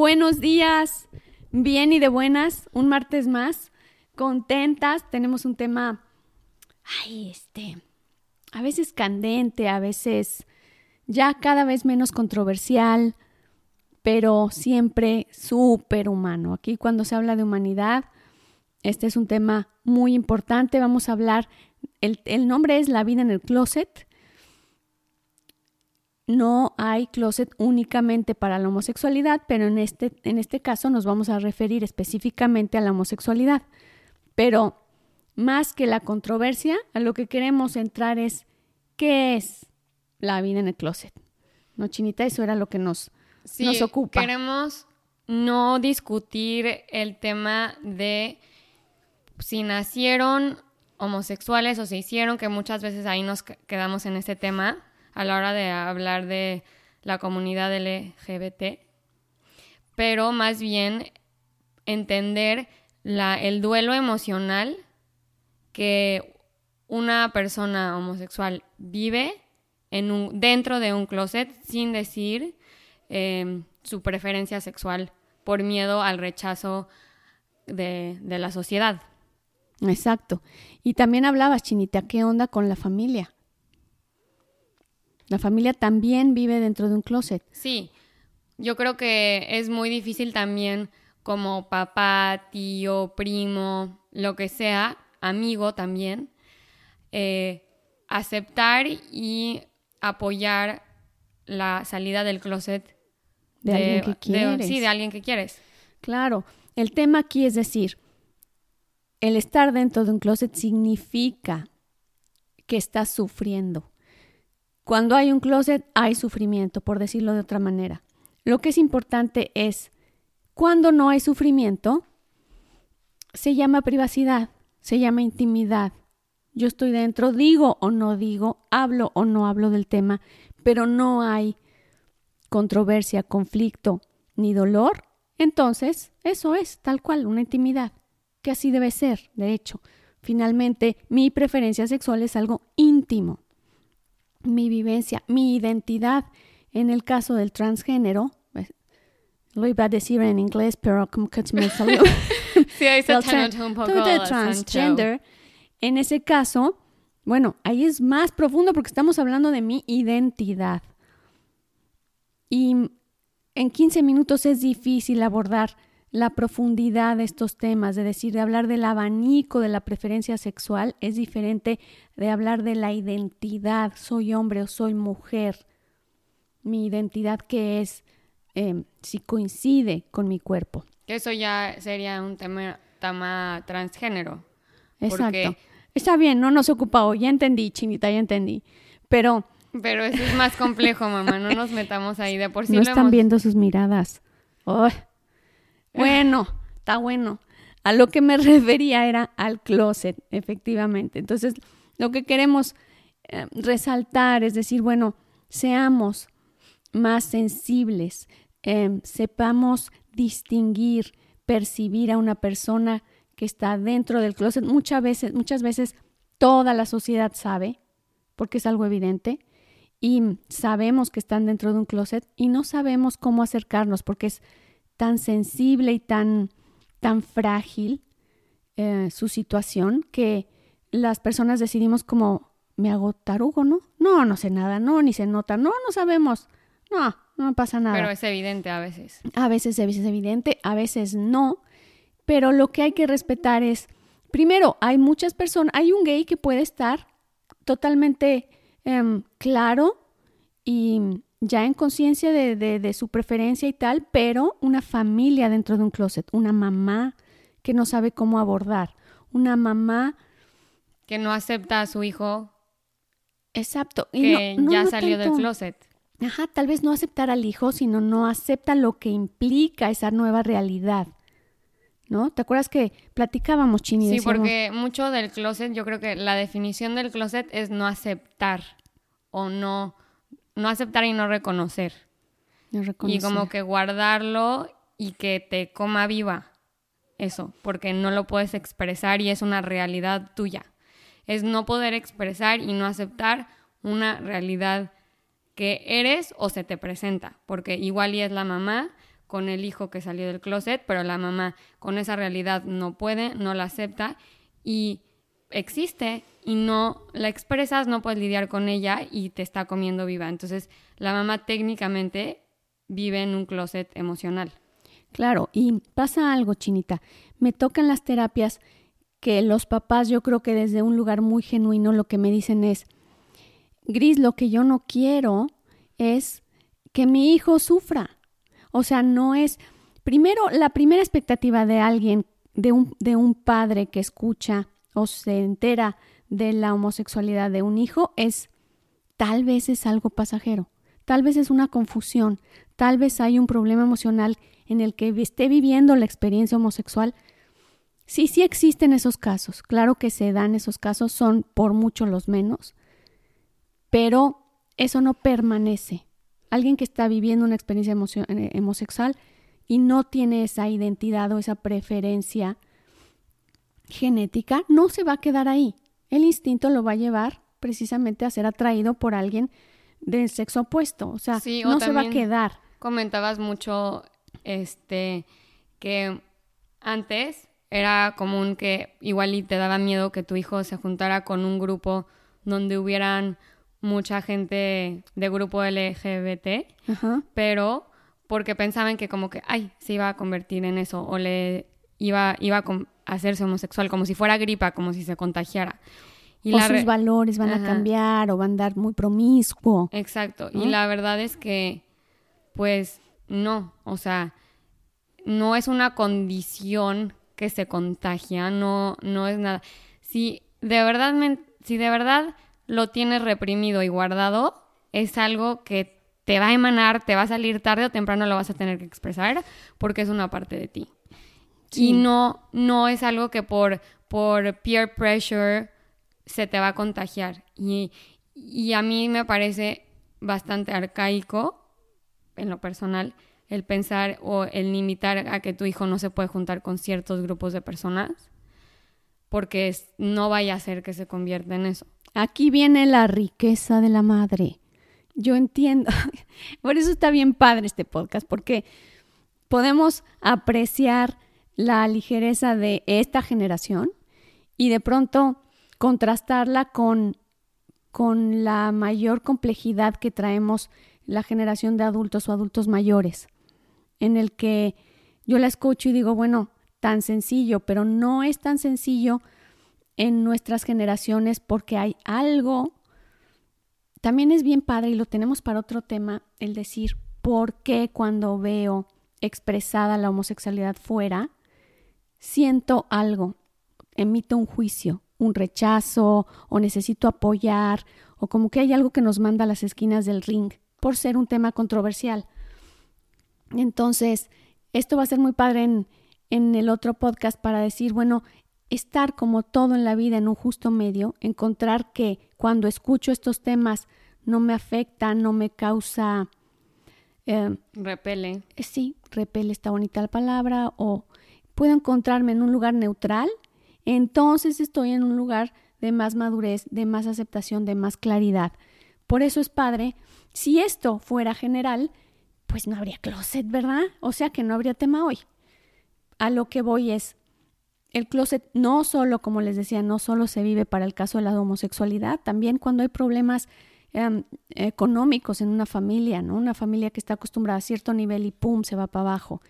Buenos días, bien y de buenas, un martes más, contentas, tenemos un tema, ay, este, a veces candente, a veces ya cada vez menos controversial, pero siempre súper humano. Aquí cuando se habla de humanidad, este es un tema muy importante, vamos a hablar, el, el nombre es La vida en el closet no hay closet únicamente para la homosexualidad, pero en este, en este caso nos vamos a referir específicamente a la homosexualidad. Pero más que la controversia, a lo que queremos entrar es qué es la vida en el closet. ¿No, Chinita? Eso era lo que nos, nos ocupa. Queremos no discutir el tema de si nacieron homosexuales o se hicieron, que muchas veces ahí nos quedamos en ese tema a la hora de hablar de la comunidad LGBT, pero más bien entender el duelo emocional que una persona homosexual vive en un, dentro de un closet sin decir em, su preferencia sexual por miedo al rechazo de, de la sociedad. Exacto. Y también hablabas, Chinita, ¿qué onda con la familia? La familia también vive dentro de un closet. Sí, yo creo que es muy difícil también como papá, tío, primo, lo que sea, amigo también, eh, aceptar y apoyar la salida del closet de, alguien que quieres. sí, de alguien que quieres. Claro, el tema aquí es decir, el estar dentro de un closet significa que estás sufriendo. Cuando hay un closet hay sufrimiento, por decirlo de otra manera. Lo que es importante es, cuando no hay sufrimiento, se llama privacidad, se llama intimidad. Yo estoy dentro, digo o no digo, hablo o no hablo del tema, pero no hay controversia, conflicto ni dolor, entonces eso es tal cual, una intimidad, que así debe ser, de hecho. Finalmente, mi preferencia sexual es algo íntimo mi vivencia, mi identidad. En el caso del transgénero, pues, lo iba a decir en inglés, pero como que me salió. sí, ahí se un poco transgender. En ese caso, bueno, ahí es más profundo porque estamos hablando de mi identidad. Y en 15 minutos es difícil abordar la profundidad de estos temas, de decir, de hablar del abanico de la preferencia sexual, es diferente de hablar de la identidad, soy hombre o soy mujer, mi identidad que es, em, si coincide con mi cuerpo. Eso ya sería un tema, transgénero. Exacto. Está bien, no nos ocupa hoy, ya entendí, chinita, ya entendí. Pero... Pero eso es más complejo, mamá, no nos metamos ahí de por sí. No están viendo sus miradas. Bueno, está bueno. A lo que me refería era al closet, efectivamente. Entonces, lo que queremos eh, resaltar es decir, bueno, seamos más sensibles, em, sepamos distinguir, percibir a una persona que está dentro del closet. Muchas veces, muchas veces toda la sociedad sabe, porque es algo evidente, y sabemos que están dentro de un closet y no sabemos cómo acercarnos porque es tan sensible y tan, tan frágil eh, su situación que las personas decidimos como, me hago tarugo, ¿no? No, no sé nada, no, ni se nota, no, no sabemos, no, no pasa nada. Pero es evidente a veces. A veces es evidente, a veces no, pero lo que hay que respetar es, primero, hay muchas personas, hay un gay que puede estar totalmente em, claro y ya en conciencia de, de, su preferencia y tal, pero una familia dentro de un closet, una mamá que no sabe cómo abordar, una mamá que no acepta a su hijo. Exacto. que ya salió del closet. Ajá, tal vez no aceptar al hijo, sino no acepta lo que implica esa nueva realidad. ¿No? ¿Te acuerdas que platicábamos, Chini? Sí, porque mucho del closet, yo creo que la definición del closet es no aceptar o no no aceptar y no reconocer. Y como que guardarlo y que te coma viva. Eso, porque no lo puedes expresar y es una realidad tuya. Es no poder expresar y no aceptar una realidad que eres o se te presenta, porque igual y es la mamá con el hijo que salió del closet, pero la mamá con esa realidad no puede, no la acepta y existe y no la expresas, no puedes lidiar con ella y te está comiendo viva. Entonces, la mamá técnicamente vive en un closet emocional. Claro, y pasa algo, Chinita. Me tocan las terapias que los papás, yo creo que desde un lugar muy genuino, lo que me dicen es, Gris, lo que yo no quiero es que mi hijo sufra. O sea, no es, primero, la primera expectativa de alguien, de un, de un padre que escucha o se entera de la homosexualidad de un hijo es, tal vez es algo pasajero, tal vez es una confusión, tal vez hay un problema emocional en el que esté viviendo la experiencia homosexual. Sí, sí existen esos casos, claro que se dan esos casos, son por mucho los menos, pero eso no permanece. Alguien que está viviendo una experiencia eh, homosexual y no tiene esa identidad o esa preferencia genética, no se va a quedar ahí. El instinto lo va a llevar precisamente a ser atraído por alguien del sexo opuesto, o sea, no se va a quedar. Comentabas mucho este que antes era común que igual y te daba miedo que tu hijo se juntara con un grupo donde hubieran mucha gente de grupo LGBT, pero porque pensaban que como que, ay, se iba a convertir en eso o le iba, iba a hacerse homosexual, como si fuera gripa, como si se contagiara. Y o sus valores van a cambiar o van a andar muy promiscuo. Exacto. Y la verdad es que, pues, no. O sea, no es una condición que se contagia, no, no es nada. Si de verdad, si de verdad lo tienes reprimido y guardado, es algo que te va a emanar, te va a salir tarde o temprano lo vas a tener que expresar porque es una parte de ti. Y no, no es algo que por, por peer pressure se te va a contagiar. Y, y a mí me parece bastante arcaico, en lo personal, el pensar o el limitar a que tu hijo no se puede juntar con ciertos grupos de personas, porque no vaya a ser que se convierta en eso. Aquí viene la riqueza de la madre. Yo entiendo. Por eso está bien padre este podcast, porque podemos apreciar la ligereza de esta generación y de pronto contrastarla con, con la mayor complejidad que traemos la generación de adultos o adultos mayores, en el que yo la escucho y digo, bueno, tan sencillo, pero no es tan sencillo en nuestras generaciones porque hay algo, también es bien padre y lo tenemos para otro tema, el decir, ¿por qué cuando veo expresada la homosexualidad fuera, siento algo, emito un juicio, un rechazo o necesito apoyar o como que hay algo que nos manda a las esquinas del ring por ser un tema controversial. Entonces, esto va a ser muy padre en, en el otro podcast para decir, bueno, estar como todo en la vida en un justo medio, encontrar que cuando escucho estos temas no me afecta, no me causa... Eh, repele. Eh, sí, repele está bonita la palabra, o puedo encontrarme en un lugar neutral, entonces estoy en un lugar de más madurez, de más aceptación, de más claridad. Por eso es padre, si esto fuera general, pues no habría closet, ¿verdad? O sea que no habría tema hoy. A lo que voy es, el closet no solo, como les decía, no solo se vive para el caso de la homosexualidad, también cuando hay problemas em, económicos en una familia, ¿no? Una familia que está acostumbrada a cierto nivel y pum, se va para abajo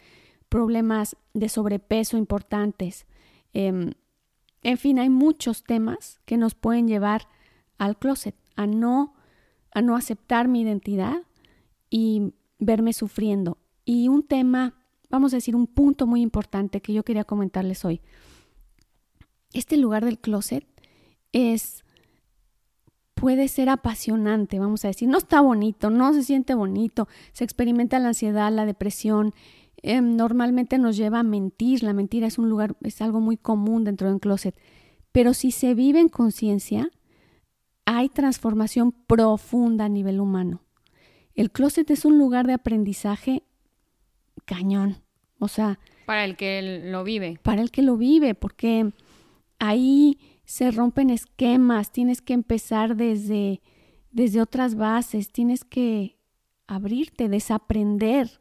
problemas de sobrepeso importantes. Em, en fin, hay muchos temas que nos pueden llevar al closet, a no, a no aceptar mi identidad y verme sufriendo. Y un tema, vamos a decir, un punto muy importante que yo quería comentarles hoy. Este lugar del closet es puede ser apasionante, vamos a decir, no está bonito, no se siente bonito, se experimenta la ansiedad, la depresión, Em, normalmente nos lleva a mentir. La mentira es un lugar, es algo muy común dentro de un closet. Pero si se vive en conciencia, hay transformación profunda a nivel humano. El closet es un lugar de aprendizaje cañón. O sea. Para el que lo vive. Para el que lo vive, porque ahí se rompen esquemas, tienes que empezar desde, desde otras bases, tienes que abrirte, desaprender.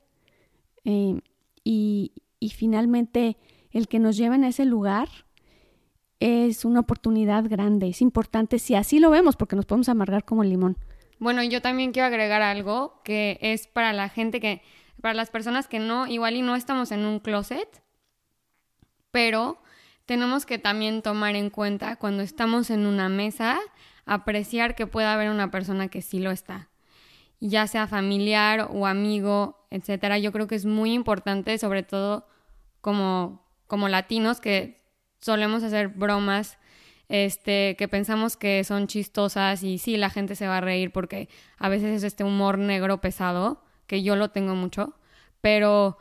Eh, y, y finalmente el que nos lleven a ese lugar es una oportunidad grande, es importante si así lo vemos porque nos podemos amargar como el limón. Bueno, yo también quiero agregar algo que es para la gente que, para las personas que no, igual y no estamos en un closet, pero tenemos que también tomar en cuenta cuando estamos en una mesa, apreciar que pueda haber una persona que sí lo está, ya sea familiar o amigo, etcétera. Yo creo que es muy importante, sobre todo como, como latinos, que solemos hacer bromas este, que pensamos que son chistosas y sí, la gente se va a reír porque a veces es este humor negro pesado, que yo lo tengo mucho, pero,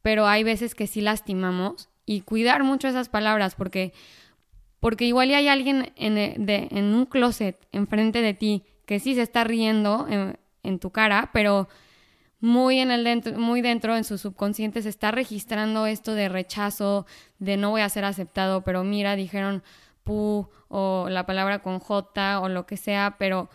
pero hay veces que sí lastimamos y cuidar mucho esas palabras porque, porque igual hay alguien en, de, en un closet enfrente de ti que sí se está riendo en, en tu cara, pero muy en el dentro, muy dentro en su subconsciente se está registrando esto de rechazo, de no voy a ser aceptado, pero mira, dijeron pu o la palabra con j o lo que sea, pero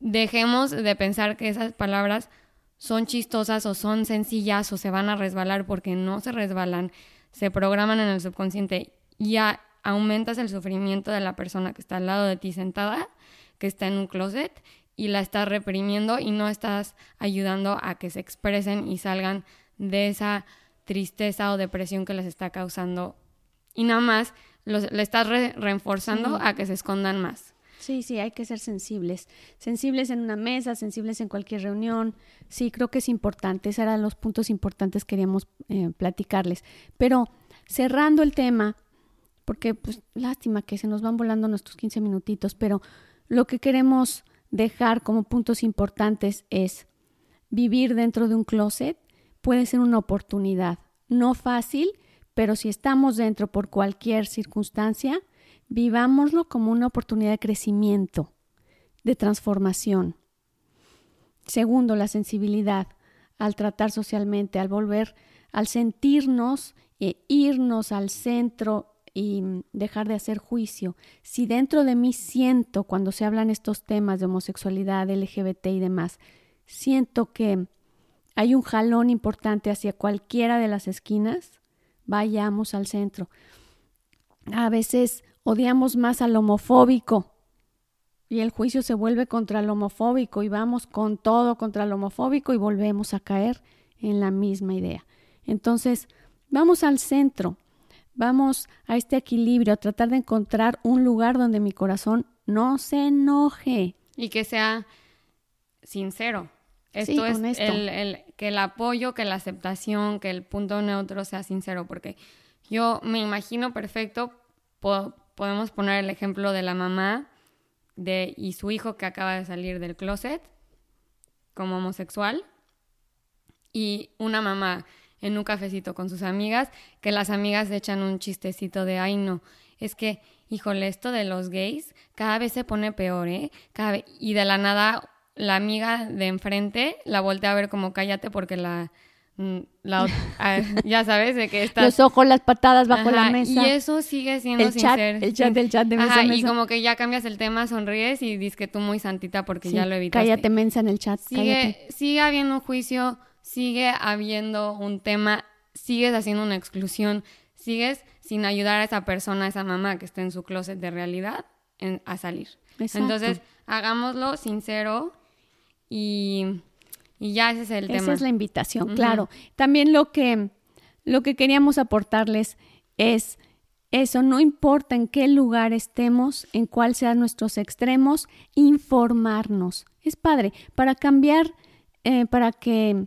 dejemos de pensar que esas palabras son chistosas o son sencillas o se van a resbalar porque no se resbalan, se programan en el subconsciente y ya aumentas el sufrimiento de la persona que está al lado de ti sentada, que está en un closet y la estás reprimiendo y no estás ayudando a que se expresen y salgan de esa tristeza o depresión que les está causando. Y nada más le estás reforzando a que se escondan más. Sí, sí, hay que ser sensibles. Sensibles en una mesa, sensibles en cualquier reunión. Sí, creo que es importante. Esos eran los puntos importantes que queríamos eh, platicarles. Pero cerrando el tema, porque pues lástima que se nos van volando nuestros 15 minutitos, pero lo que queremos dejar como puntos importantes es vivir dentro de un closet puede ser una oportunidad. No fácil, pero si estamos dentro por cualquier circunstancia, vivámoslo como una oportunidad de crecimiento, de transformación. Segundo, la sensibilidad al tratar socialmente, al volver, al sentirnos e irnos al centro y dejar de hacer juicio. Si dentro de mí siento, cuando se hablan estos temas de homosexualidad, LGBT y demás, siento que hay un jalón importante hacia cualquiera de las esquinas, vayamos al centro. A veces odiamos más al homofóbico y el juicio se vuelve contra el homofóbico y vamos con todo contra el homofóbico y volvemos a caer en la misma idea. Entonces, vamos al centro, vamos a este equilibrio, a tratar de encontrar un lugar donde mi corazón no se enoje. Y que sea sincero. Esto es El, que el apoyo, que la aceptación, que el punto neutro sea sincero, porque yo me imagino perfecto, podemos poner el ejemplo de la mamá de, y su hijo que acaba de salir del closet como homosexual, y una mamá en un cafecito con sus amigas, que las amigas echan un chistecito de, ay no, es que, híjole, esto de los gays cada vez se pone peor, ¿eh? Cada y de la nada la amiga de enfrente la voltea a ver como cállate porque la, mm, ah, ya sabes de que está los ojos las patadas bajo la mesa y eso sigue siendo el chat, el chat del chat de mesa, y como que ya cambias el tema sonríes y dices que tú muy santita porque ya lo evitaste. cállate mensa en el chat sigue sigue habiendo un juicio sigue habiendo un tema sigues haciendo una exclusión sigues sin ayudar a esa persona a esa mamá que está en su closet de realidad a salir entonces hagámoslo sincero y, ya ese es el tema. Esa es la invitación, claro. También lo que, lo que queríamos aportarles es eso, no importa en qué lugar estemos, en cuál sean nuestros extremos, informarnos. Es padre, para cambiar, eh, para que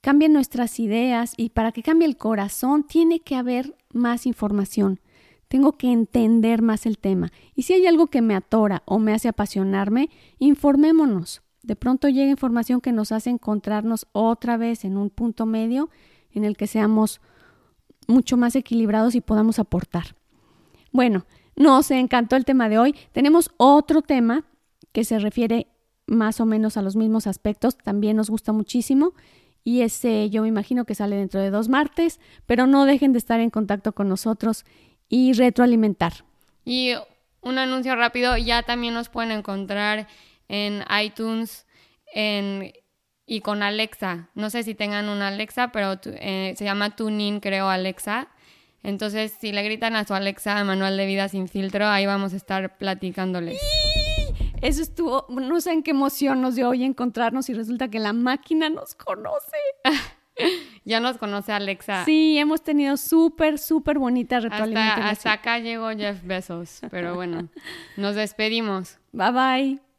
cambien nuestras ideas y para que cambie el corazón, tiene que haber más información. Tengo que entender más el tema. Y si hay algo que me atora o me hace apasionarme, informémonos. De pronto llega información que nos hace encontrarnos otra vez en un punto medio en el que seamos mucho más equilibrados y podamos aportar. Bueno, nos encantó el tema de hoy. Tenemos otro tema que se refiere más o menos a los mismos aspectos, también nos gusta muchísimo y ese yo me imagino que sale dentro de dos martes, pero no dejen de estar en contacto con nosotros y retroalimentar. Y un anuncio rápido, ya también nos pueden encontrar en iTunes, en y con Alexa. No sé si tengan una Alexa, pero eh, se llama TuneIn, creo, Alexa. Entonces, si le gritan a su Alexa Manual de Vida sin filtro, ahí vamos a estar platicándoles. Eso estuvo, no sé en qué emoción nos dio hoy encontrarnos y resulta que la máquina nos conoce. ya nos conoce Alexa. Sí, hemos tenido súper, súper bonita retroalimentación. Hasta, hasta acá llegó Jeff Bezos, pero bueno, nos despedimos. Bye bye.